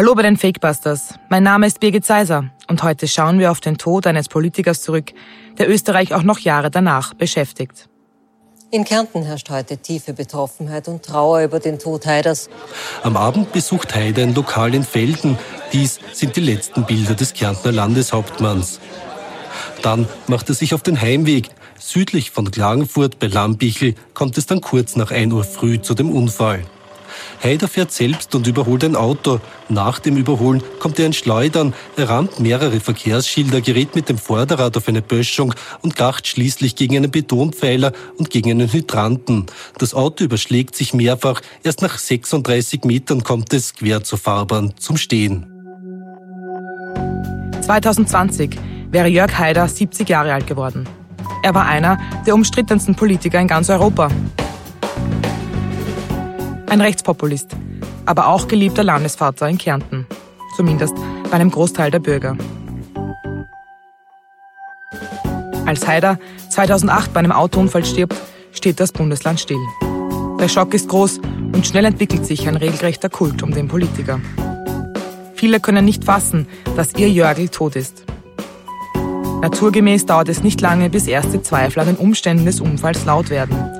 Hallo bei den Fakebusters. Mein Name ist Birgit Seiser und heute schauen wir auf den Tod eines Politikers zurück, der Österreich auch noch Jahre danach beschäftigt. In Kärnten herrscht heute tiefe Betroffenheit und Trauer über den Tod Haiders. Am Abend besucht Haider ein Lokal in Felden. Dies sind die letzten Bilder des Kärntner Landeshauptmanns. Dann macht er sich auf den Heimweg. Südlich von Klagenfurt bei Lambichel kommt es dann kurz nach 1 Uhr früh zu dem Unfall. Haider fährt selbst und überholt ein Auto. Nach dem Überholen kommt er in Schleudern, er rammt mehrere Verkehrsschilder, gerät mit dem Vorderrad auf eine Böschung und kracht schließlich gegen einen Betonpfeiler und gegen einen Hydranten. Das Auto überschlägt sich mehrfach. Erst nach 36 Metern kommt es quer zur Fahrbahn zum Stehen. 2020 wäre Jörg Haider 70 Jahre alt geworden. Er war einer der umstrittensten Politiker in ganz Europa. Ein Rechtspopulist, aber auch geliebter Landesvater in Kärnten. Zumindest bei einem Großteil der Bürger. Als Haider 2008 bei einem Autounfall stirbt, steht das Bundesland still. Der Schock ist groß und schnell entwickelt sich ein regelrechter Kult um den Politiker. Viele können nicht fassen, dass ihr Jörgel tot ist. Naturgemäß dauert es nicht lange, bis erste Zweifel an den Umständen des Unfalls laut werden.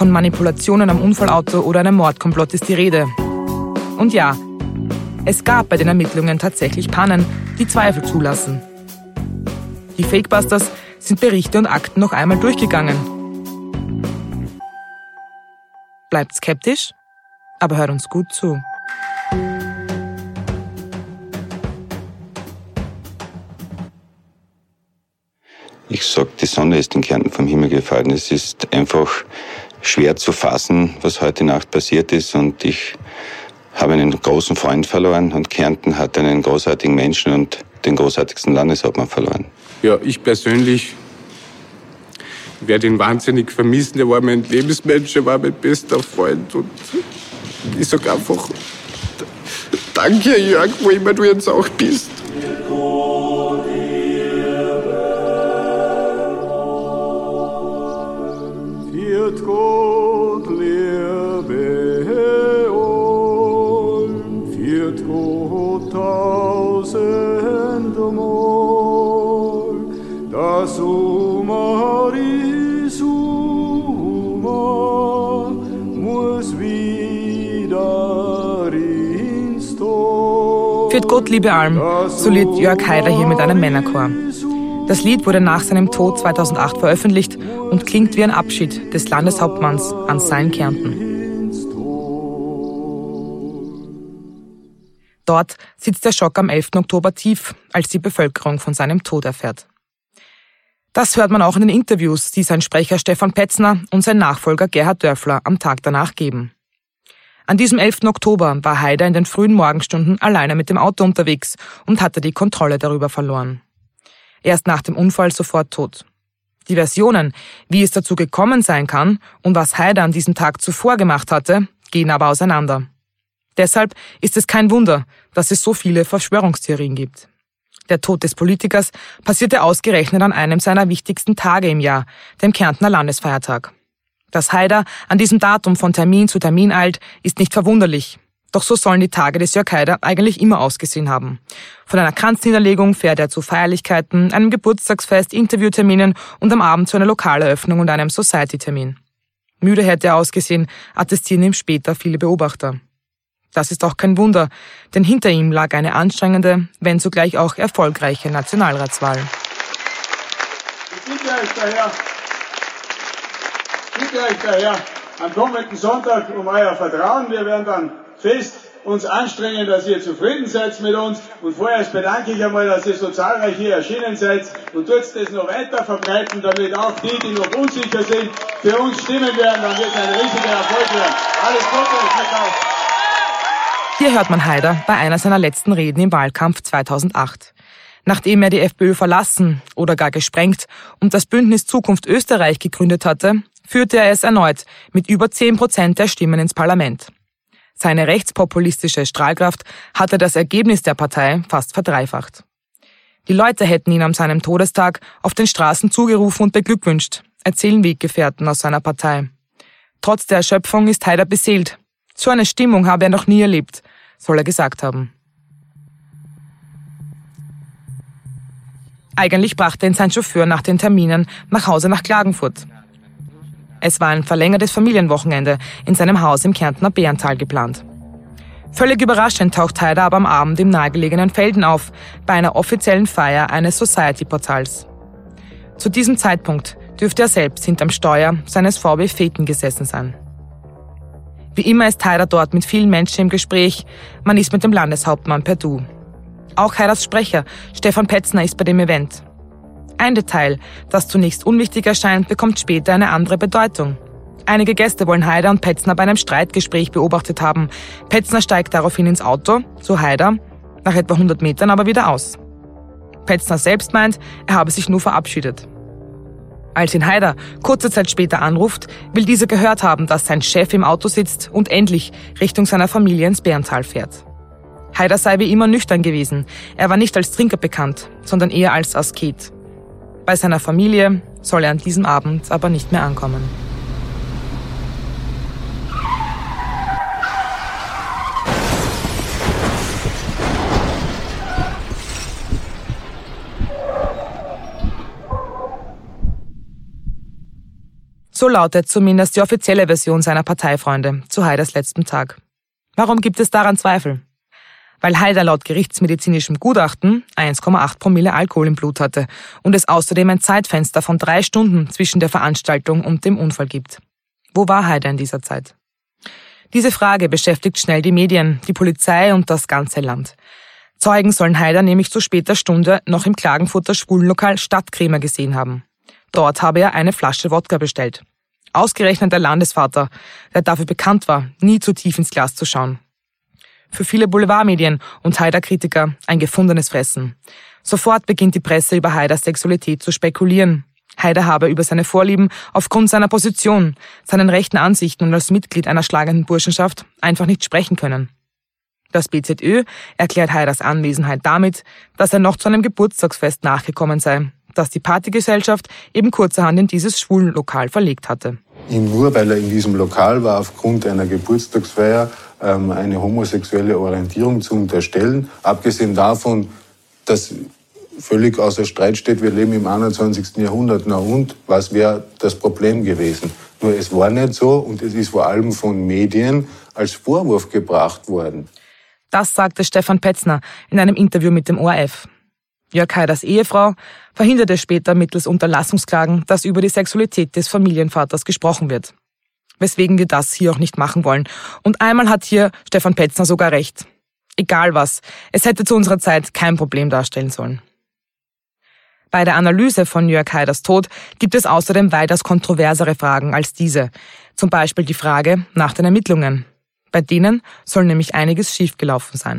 Von Manipulationen am Unfallauto oder einem Mordkomplott ist die Rede. Und ja, es gab bei den Ermittlungen tatsächlich Pannen, die Zweifel zulassen. Die Fakebusters sind Berichte und Akten noch einmal durchgegangen. Bleibt skeptisch, aber hört uns gut zu. Ich sag, die Sonne ist in Kärnten vom Himmel gefallen. Es ist einfach schwer zu fassen, was heute Nacht passiert ist. Und ich habe einen großen Freund verloren und Kärnten hat einen großartigen Menschen und den großartigsten Landeshauptmann verloren. Ja, ich persönlich werde ihn wahnsinnig vermissen. Er war mein Lebensmensch, er war mein bester Freund. Und ich sage einfach, danke Jörg, wo immer du jetzt auch bist. Führt Gott liebe Alm, soliert Jörg Haider hier mit einem Männerchor. Das Lied wurde nach seinem Tod 2008 veröffentlicht und klingt wie ein Abschied des Landeshauptmanns an sein Kärnten. Dort sitzt der Schock am 11. Oktober tief, als die Bevölkerung von seinem Tod erfährt. Das hört man auch in den Interviews, die sein Sprecher Stefan Petzner und sein Nachfolger Gerhard Dörfler am Tag danach geben. An diesem 11. Oktober war Haider in den frühen Morgenstunden alleine mit dem Auto unterwegs und hatte die Kontrolle darüber verloren. Erst nach dem Unfall sofort tot. Die Versionen, wie es dazu gekommen sein kann und was Haider an diesem Tag zuvor gemacht hatte, gehen aber auseinander. Deshalb ist es kein Wunder, dass es so viele Verschwörungstheorien gibt. Der Tod des Politikers passierte ausgerechnet an einem seiner wichtigsten Tage im Jahr, dem Kärntner Landesfeiertag. Dass Haider an diesem Datum von Termin zu Termin eilt, ist nicht verwunderlich. Doch so sollen die Tage des Jörg Haider eigentlich immer ausgesehen haben. Von einer Kranzniederlegung fährt er zu Feierlichkeiten, einem Geburtstagsfest, Interviewterminen und am Abend zu einer Lokaleröffnung und einem Society-Termin. Müde hätte er ausgesehen, attestieren ihm später viele Beobachter. Das ist auch kein Wunder, denn hinter ihm lag eine anstrengende, wenn zugleich auch erfolgreiche Nationalratswahl. Ich bitte euch daher, euch daher, am kommenden Sonntag um euer Vertrauen. Wir werden dann fest uns anstrengen, dass ihr zufrieden seid mit uns. Und vorerst bedanke ich einmal, dass ihr so zahlreich hier erschienen seid und tut das noch weiter verbreiten, damit auch die, die noch unsicher sind, für uns stimmen werden. Dann wird es ein riesiger Erfolg werden. Alles Gute. Hier hört man Haider bei einer seiner letzten Reden im Wahlkampf 2008. Nachdem er die FPÖ verlassen oder gar gesprengt und das Bündnis Zukunft Österreich gegründet hatte, führte er es erneut mit über 10 Prozent der Stimmen ins Parlament. Seine rechtspopulistische Strahlkraft hatte das Ergebnis der Partei fast verdreifacht. Die Leute hätten ihn an seinem Todestag auf den Straßen zugerufen und beglückwünscht, erzählen Weggefährten aus seiner Partei. Trotz der Erschöpfung ist Haider beseelt. So eine Stimmung habe er noch nie erlebt, soll er gesagt haben. Eigentlich brachte ihn sein Chauffeur nach den Terminen nach Hause nach Klagenfurt. Es war ein verlängertes Familienwochenende in seinem Haus im Kärntner Bärental geplant. Völlig überraschend taucht Haider aber am Abend im nahegelegenen Felden auf, bei einer offiziellen Feier eines Society-Portals. Zu diesem Zeitpunkt dürfte er selbst hinterm Steuer seines VW Feten gesessen sein. Wie immer ist Haider dort mit vielen Menschen im Gespräch, man ist mit dem Landeshauptmann per Du. Auch Haiders Sprecher, Stefan Petzner, ist bei dem Event. Ein Detail, das zunächst unwichtig erscheint, bekommt später eine andere Bedeutung. Einige Gäste wollen Haider und Petzner bei einem Streitgespräch beobachtet haben. Petzner steigt daraufhin ins Auto, zu Haider, nach etwa 100 Metern aber wieder aus. Petzner selbst meint, er habe sich nur verabschiedet. Als ihn Haider kurze Zeit später anruft, will dieser gehört haben, dass sein Chef im Auto sitzt und endlich Richtung seiner Familie ins Bärental fährt. Haider sei wie immer nüchtern gewesen. Er war nicht als Trinker bekannt, sondern eher als Asket. Bei seiner Familie soll er an diesem Abend aber nicht mehr ankommen. So lautet zumindest die offizielle Version seiner Parteifreunde zu Haiders letztem Tag. Warum gibt es daran Zweifel? Weil Haider laut gerichtsmedizinischem Gutachten 1,8 Promille Alkohol im Blut hatte und es außerdem ein Zeitfenster von drei Stunden zwischen der Veranstaltung und dem Unfall gibt. Wo war Haider in dieser Zeit? Diese Frage beschäftigt schnell die Medien, die Polizei und das ganze Land. Zeugen sollen Haider nämlich zu später Stunde noch im Klagenfurter Schwulenlokal Stadtkrämer gesehen haben. Dort habe er eine Flasche Wodka bestellt. Ausgerechnet der Landesvater, der dafür bekannt war, nie zu tief ins Glas zu schauen. Für viele Boulevardmedien und Haider-Kritiker ein gefundenes Fressen. Sofort beginnt die Presse über Haiders Sexualität zu spekulieren. Haider habe über seine Vorlieben aufgrund seiner Position, seinen rechten Ansichten und als Mitglied einer schlagenden Burschenschaft einfach nicht sprechen können. Das BZÖ erklärt Haiders Anwesenheit damit, dass er noch zu einem Geburtstagsfest nachgekommen sei das die Partygesellschaft eben kurzerhand in dieses Schwulenlokal verlegt hatte. Nur weil er in diesem Lokal war, aufgrund einer Geburtstagsfeier ähm, eine homosexuelle Orientierung zu unterstellen. Abgesehen davon, dass völlig außer Streit steht, wir leben im 21. Jahrhundert. Na und, was wäre das Problem gewesen? Nur es war nicht so und es ist vor allem von Medien als Vorwurf gebracht worden. Das sagte Stefan Petzner in einem Interview mit dem ORF. Jörg Haiders Ehefrau verhinderte später mittels Unterlassungsklagen, dass über die Sexualität des Familienvaters gesprochen wird. Weswegen wir das hier auch nicht machen wollen. Und einmal hat hier Stefan Petzner sogar recht. Egal was, es hätte zu unserer Zeit kein Problem darstellen sollen. Bei der Analyse von Jörg Haiders Tod gibt es außerdem weitaus kontroversere Fragen als diese. Zum Beispiel die Frage nach den Ermittlungen. Bei denen soll nämlich einiges schiefgelaufen sein.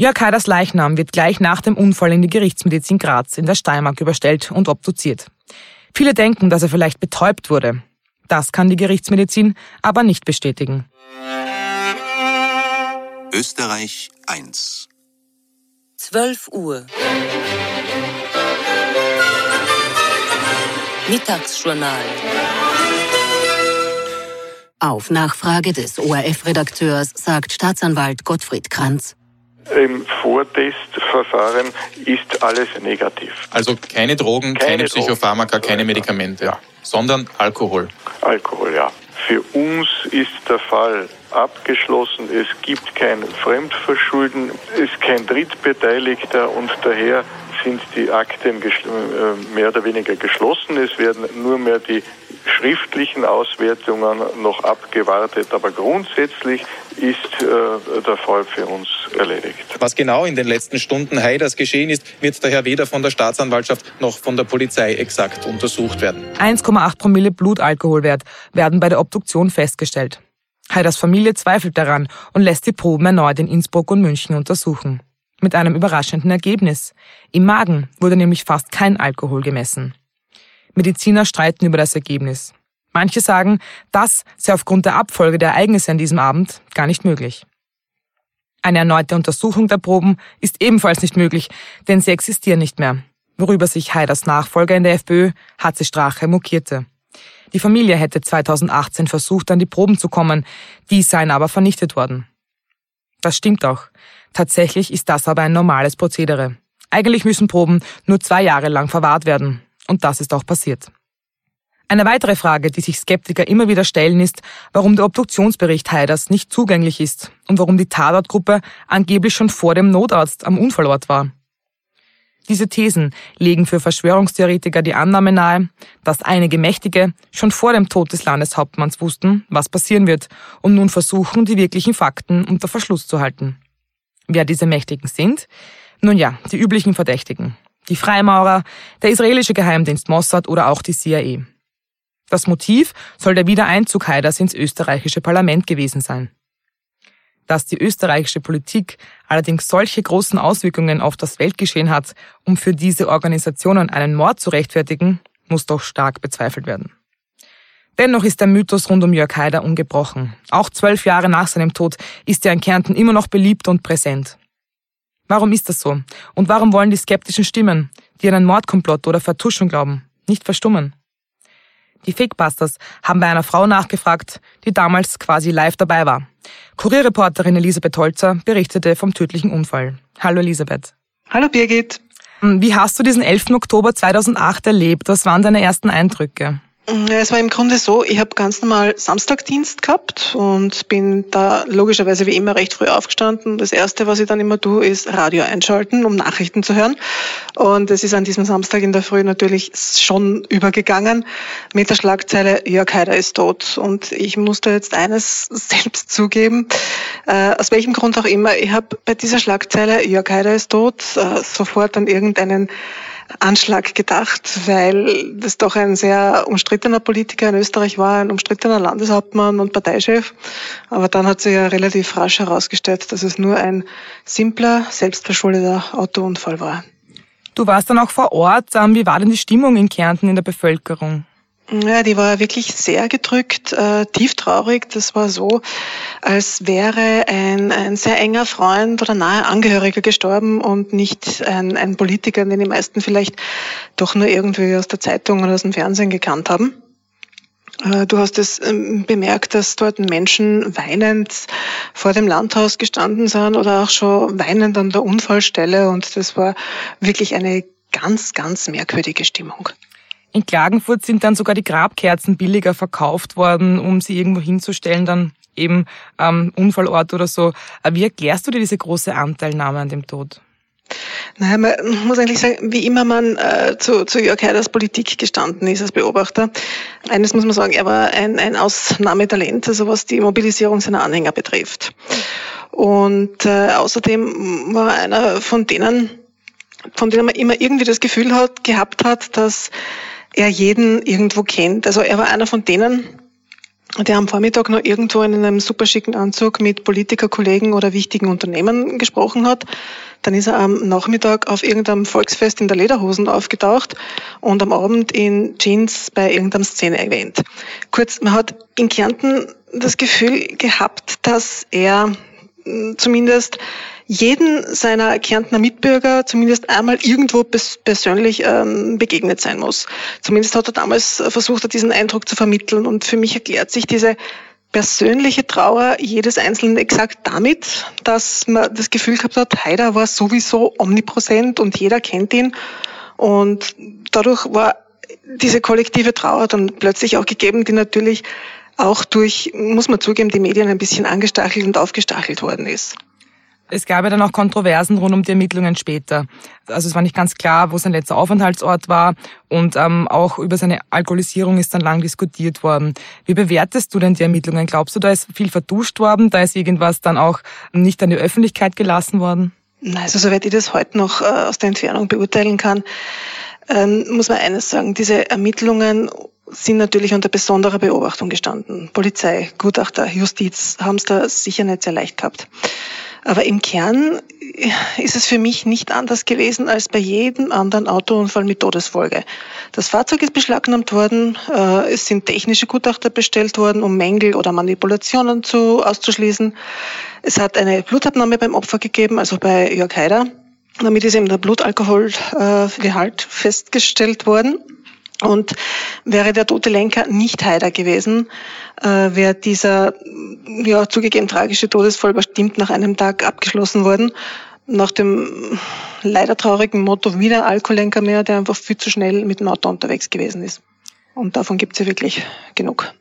Jörg Haiders Leichnam wird gleich nach dem Unfall in die Gerichtsmedizin Graz in der Steiermark überstellt und obduziert. Viele denken, dass er vielleicht betäubt wurde. Das kann die Gerichtsmedizin aber nicht bestätigen. Österreich 1 12 Uhr. Mittagsjournal. Auf Nachfrage des ORF-Redakteurs sagt Staatsanwalt Gottfried Kranz, im Vortestverfahren ist alles negativ. Also keine Drogen, keine, keine Psychopharmaka, keine Medikamente, ja. sondern Alkohol. Alkohol, ja. Für uns ist der Fall abgeschlossen. Es gibt kein Fremdverschulden, es ist kein Drittbeteiligter und daher sind die Akten äh, mehr oder weniger geschlossen. Es werden nur mehr die schriftlichen Auswertungen noch abgewartet, aber grundsätzlich ist äh, der Fall für uns erledigt. Was genau in den letzten Stunden Haiders geschehen ist, wird daher weder von der Staatsanwaltschaft noch von der Polizei exakt untersucht werden. 1,8 Promille Blutalkoholwert werden bei der Obduktion festgestellt. Haiders Familie zweifelt daran und lässt die Proben erneut in Innsbruck und München untersuchen. Mit einem überraschenden Ergebnis. Im Magen wurde nämlich fast kein Alkohol gemessen. Mediziner streiten über das Ergebnis. Manche sagen, das sei aufgrund der Abfolge der Ereignisse an diesem Abend gar nicht möglich. Eine erneute Untersuchung der Proben ist ebenfalls nicht möglich, denn sie existieren nicht mehr, worüber sich Haiders Nachfolger in der FPÖ, HC Strache, mokierte. Die Familie hätte 2018 versucht, an die Proben zu kommen, die seien aber vernichtet worden. Das stimmt auch. Tatsächlich ist das aber ein normales Prozedere. Eigentlich müssen Proben nur zwei Jahre lang verwahrt werden. Und das ist auch passiert. Eine weitere Frage, die sich Skeptiker immer wieder stellen, ist, warum der Obduktionsbericht Haiders nicht zugänglich ist und warum die Tatortgruppe angeblich schon vor dem Notarzt am Unfallort war. Diese Thesen legen für Verschwörungstheoretiker die Annahme nahe, dass einige Mächtige schon vor dem Tod des Landeshauptmanns wussten, was passieren wird und nun versuchen, die wirklichen Fakten unter Verschluss zu halten. Wer diese Mächtigen sind? Nun ja, die üblichen Verdächtigen. Die Freimaurer, der israelische Geheimdienst Mossad oder auch die CIA. Das Motiv soll der Wiedereinzug Haiders ins österreichische Parlament gewesen sein. Dass die österreichische Politik allerdings solche großen Auswirkungen auf das Weltgeschehen hat, um für diese Organisationen einen Mord zu rechtfertigen, muss doch stark bezweifelt werden. Dennoch ist der Mythos rund um Jörg Haider ungebrochen. Auch zwölf Jahre nach seinem Tod ist er in Kärnten immer noch beliebt und präsent. Warum ist das so? Und warum wollen die skeptischen Stimmen, die an einen Mordkomplott oder Vertuschung glauben, nicht verstummen? Die Fakebusters haben bei einer Frau nachgefragt, die damals quasi live dabei war. Kurierreporterin Elisabeth Holzer berichtete vom tödlichen Unfall. Hallo Elisabeth. Hallo Birgit. Wie hast du diesen 11. Oktober 2008 erlebt? Was waren deine ersten Eindrücke? Es war im Grunde so, ich habe ganz normal Samstagdienst gehabt und bin da logischerweise wie immer recht früh aufgestanden. Das Erste, was ich dann immer tue, ist Radio einschalten, um Nachrichten zu hören. Und es ist an diesem Samstag in der Früh natürlich schon übergegangen mit der Schlagzeile Jörg Haider ist tot. Und ich musste jetzt eines selbst zugeben, äh, aus welchem Grund auch immer, ich habe bei dieser Schlagzeile Jörg Haider ist tot äh, sofort an irgendeinen Anschlag gedacht, weil das doch ein sehr umstrittener Politiker in Österreich war, ein umstrittener Landeshauptmann und Parteichef. Aber dann hat sich ja relativ rasch herausgestellt, dass es nur ein simpler, selbstverschuldeter Autounfall war. Du warst dann auch vor Ort. Ähm, wie war denn die Stimmung in Kärnten in der Bevölkerung? Ja, die war wirklich sehr gedrückt, äh, tief traurig. Das war so, als wäre ein, ein sehr enger Freund oder nahe Angehöriger gestorben und nicht ein, ein Politiker, den die meisten vielleicht doch nur irgendwie aus der Zeitung oder aus dem Fernsehen gekannt haben. Äh, du hast es ähm, bemerkt, dass dort Menschen weinend vor dem Landhaus gestanden sind oder auch schon weinend an der Unfallstelle und das war wirklich eine ganz, ganz merkwürdige Stimmung. In Klagenfurt sind dann sogar die Grabkerzen billiger verkauft worden, um sie irgendwo hinzustellen, dann eben am Unfallort oder so. Wie erklärst du dir diese große Anteilnahme an dem Tod? Naja, man muss eigentlich sagen, wie immer man äh, zu, zu Jörg Haiders Politik gestanden ist als Beobachter. Eines muss man sagen, er war ein, ein Ausnahmetalent, also was die Mobilisierung seiner Anhänger betrifft. Und äh, außerdem war einer von denen, von denen man immer irgendwie das Gefühl hat, gehabt hat, dass er jeden irgendwo kennt. Also er war einer von denen, der am Vormittag noch irgendwo in einem super schicken Anzug mit Politikerkollegen oder wichtigen Unternehmen gesprochen hat. Dann ist er am Nachmittag auf irgendeinem Volksfest in der Lederhosen aufgetaucht und am Abend in Jeans bei irgendeinem Szene-Event. Kurz, man hat in Kärnten das Gefühl gehabt, dass er hm, zumindest jeden seiner Kärntner Mitbürger zumindest einmal irgendwo persönlich ähm, begegnet sein muss. Zumindest hat er damals versucht, diesen Eindruck zu vermitteln. Und für mich erklärt sich diese persönliche Trauer jedes Einzelnen exakt damit, dass man das Gefühl gehabt hat, Haider war sowieso omnipräsent und jeder kennt ihn. Und dadurch war diese kollektive Trauer dann plötzlich auch gegeben, die natürlich auch durch, muss man zugeben, die Medien ein bisschen angestachelt und aufgestachelt worden ist. Es gab ja dann auch Kontroversen rund um die Ermittlungen später. Also es war nicht ganz klar, wo sein letzter Aufenthaltsort war und ähm, auch über seine Alkoholisierung ist dann lang diskutiert worden. Wie bewertest du denn die Ermittlungen? Glaubst du, da ist viel verduscht worden? Da ist irgendwas dann auch nicht an die Öffentlichkeit gelassen worden? Also soweit ich das heute noch äh, aus der Entfernung beurteilen kann, ähm, muss man eines sagen. Diese Ermittlungen sind natürlich unter besonderer Beobachtung gestanden. Polizei, Gutachter, Justiz haben es da sicher nicht sehr leicht gehabt. Aber im Kern ist es für mich nicht anders gewesen als bei jedem anderen Autounfall mit Todesfolge. Das Fahrzeug ist beschlagnahmt worden, äh, es sind technische Gutachter bestellt worden, um Mängel oder Manipulationen zu, auszuschließen. Es hat eine Blutabnahme beim Opfer gegeben, also bei Jörg Haider. Damit ist eben der Blutalkoholgehalt festgestellt worden. Und wäre der tote Lenker nicht Haider gewesen, äh, wäre dieser ja zugegeben tragische Todesfall bestimmt nach einem Tag abgeschlossen worden. Nach dem leider traurigen Motto wieder Alkoholenker mehr, der einfach viel zu schnell mit dem Auto unterwegs gewesen ist. Und davon gibt es ja wirklich genug.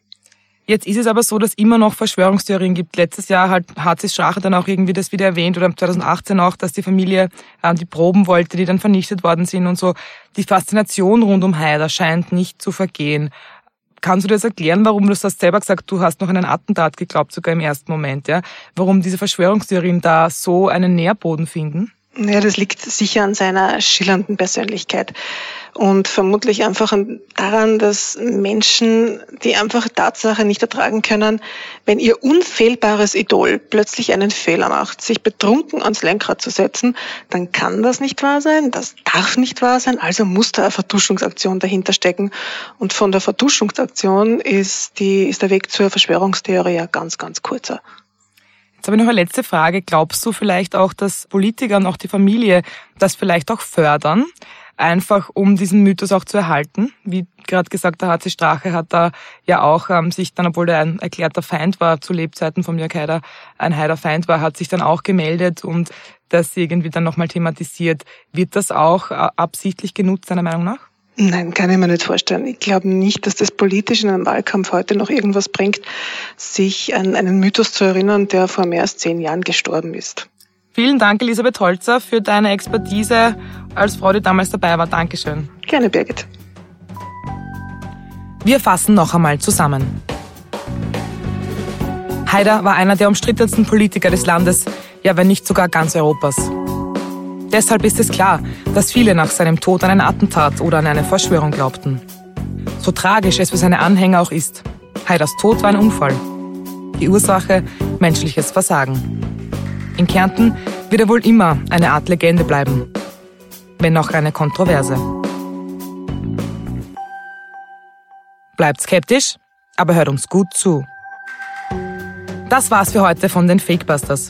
Jetzt ist es aber so, dass immer noch Verschwörungstheorien gibt. Letztes Jahr hat HC Strache dann auch irgendwie das wieder erwähnt oder 2018 auch, dass die Familie äh, die Proben wollte, die dann vernichtet worden sind und so. Die Faszination rund um Haider scheint nicht zu vergehen. Kannst du dir das erklären, warum du hast selber gesagt, du hast noch einen Attentat geglaubt, sogar im ersten Moment, ja? Warum diese Verschwörungstheorien da so einen Nährboden finden? Ja, das liegt sicher an seiner schillernden Persönlichkeit und vermutlich einfach daran, dass Menschen die einfache Tatsache nicht ertragen können, wenn ihr unfehlbares Idol plötzlich einen Fehler macht, sich betrunken ans Lenkrad zu setzen, dann kann das nicht wahr sein, das darf nicht wahr sein, also muss da eine Vertuschungsaktion dahinter stecken. Und von der Vertuschungsaktion ist, die, ist der Weg zur Verschwörungstheorie ja ganz, ganz kurzer. Jetzt habe ich noch eine letzte Frage. Glaubst du vielleicht auch, dass Politiker und auch die Familie das vielleicht auch fördern? einfach um diesen Mythos auch zu erhalten. Wie gerade gesagt, der HC Strache hat da ja auch ähm, sich dann, obwohl er ein erklärter Feind war zu Lebzeiten von Jörg Haider, ein Haider Feind war, hat sich dann auch gemeldet und das irgendwie dann nochmal thematisiert. Wird das auch äh, absichtlich genutzt, deiner Meinung nach? Nein, kann ich mir nicht vorstellen. Ich glaube nicht, dass das politisch in einem Wahlkampf heute noch irgendwas bringt, sich an einen Mythos zu erinnern, der vor mehr als zehn Jahren gestorben ist. Vielen Dank, Elisabeth Holzer, für deine Expertise als Frau, die damals dabei war. Dankeschön. Gerne, Birgit. Wir fassen noch einmal zusammen. Haider war einer der umstrittensten Politiker des Landes, ja wenn nicht sogar ganz Europas. Deshalb ist es klar, dass viele nach seinem Tod an ein Attentat oder an eine Verschwörung glaubten. So tragisch es für seine Anhänger auch ist, Haiders Tod war ein Unfall. Die Ursache menschliches Versagen. In Kärnten wird er wohl immer eine Art Legende bleiben, wenn auch eine Kontroverse. Bleibt skeptisch, aber hört uns gut zu. Das war's für heute von den Fakebusters.